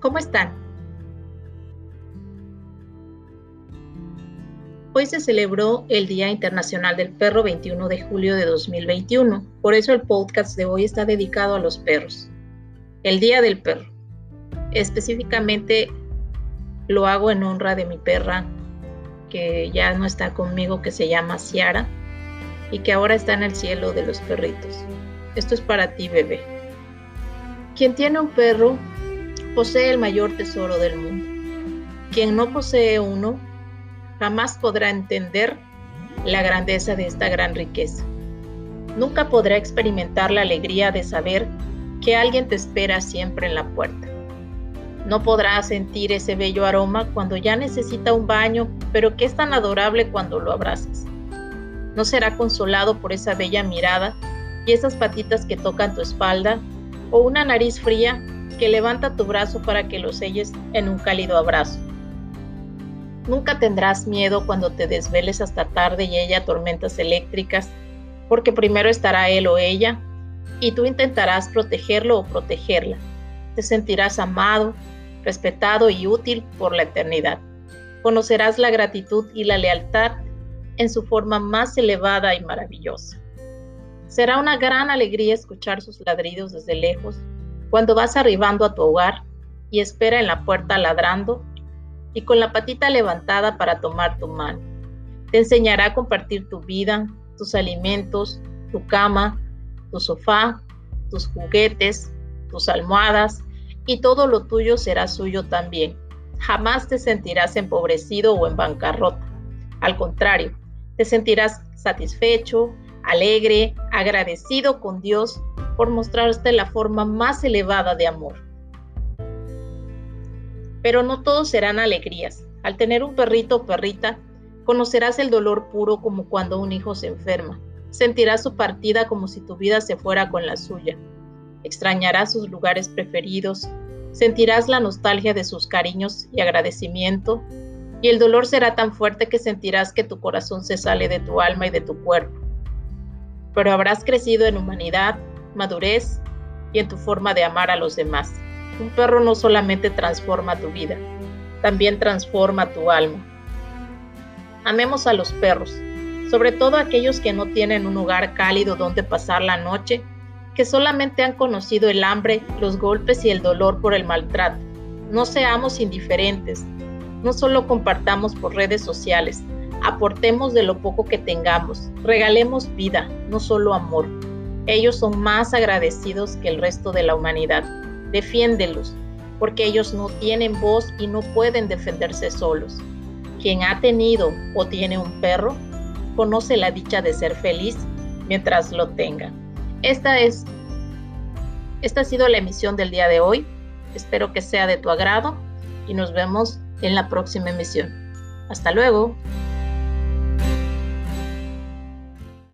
¿Cómo están? Hoy se celebró el Día Internacional del Perro 21 de julio de 2021. Por eso el podcast de hoy está dedicado a los perros. El Día del Perro. Específicamente lo hago en honra de mi perra que ya no está conmigo, que se llama Ciara y que ahora está en el cielo de los perritos. Esto es para ti, bebé. Quien tiene un perro posee el mayor tesoro del mundo. Quien no posee uno jamás podrá entender la grandeza de esta gran riqueza. Nunca podrá experimentar la alegría de saber que alguien te espera siempre en la puerta. No podrá sentir ese bello aroma cuando ya necesita un baño, pero que es tan adorable cuando lo abrazas. No será consolado por esa bella mirada y esas patitas que tocan tu espalda o una nariz fría que levanta tu brazo para que lo selles en un cálido abrazo. Nunca tendrás miedo cuando te desveles hasta tarde y ella tormentas eléctricas, porque primero estará él o ella y tú intentarás protegerlo o protegerla. Te sentirás amado, respetado y útil por la eternidad. Conocerás la gratitud y la lealtad en su forma más elevada y maravillosa. Será una gran alegría escuchar sus ladridos desde lejos cuando vas arribando a tu hogar y espera en la puerta ladrando y con la patita levantada para tomar tu mano. Te enseñará a compartir tu vida, tus alimentos, tu cama, tu sofá, tus juguetes, tus almohadas y todo lo tuyo será suyo también. Jamás te sentirás empobrecido o en bancarrota. Al contrario, te sentirás satisfecho, alegre, agradecido con Dios por mostrarte la forma más elevada de amor. Pero no todos serán alegrías. Al tener un perrito o perrita, conocerás el dolor puro como cuando un hijo se enferma. Sentirás su partida como si tu vida se fuera con la suya. Extrañarás sus lugares preferidos, sentirás la nostalgia de sus cariños y agradecimiento, y el dolor será tan fuerte que sentirás que tu corazón se sale de tu alma y de tu cuerpo. Pero habrás crecido en humanidad, madurez y en tu forma de amar a los demás. Un perro no solamente transforma tu vida, también transforma tu alma. Amemos a los perros, sobre todo aquellos que no tienen un hogar cálido donde pasar la noche, que solamente han conocido el hambre, los golpes y el dolor por el maltrato. No seamos indiferentes, no solo compartamos por redes sociales, aportemos de lo poco que tengamos, regalemos vida, no solo amor. Ellos son más agradecidos que el resto de la humanidad. Defiéndelos, porque ellos no tienen voz y no pueden defenderse solos. Quien ha tenido o tiene un perro, conoce la dicha de ser feliz mientras lo tenga. Esta es esta ha sido la emisión del día de hoy. Espero que sea de tu agrado y nos vemos en la próxima emisión. Hasta luego.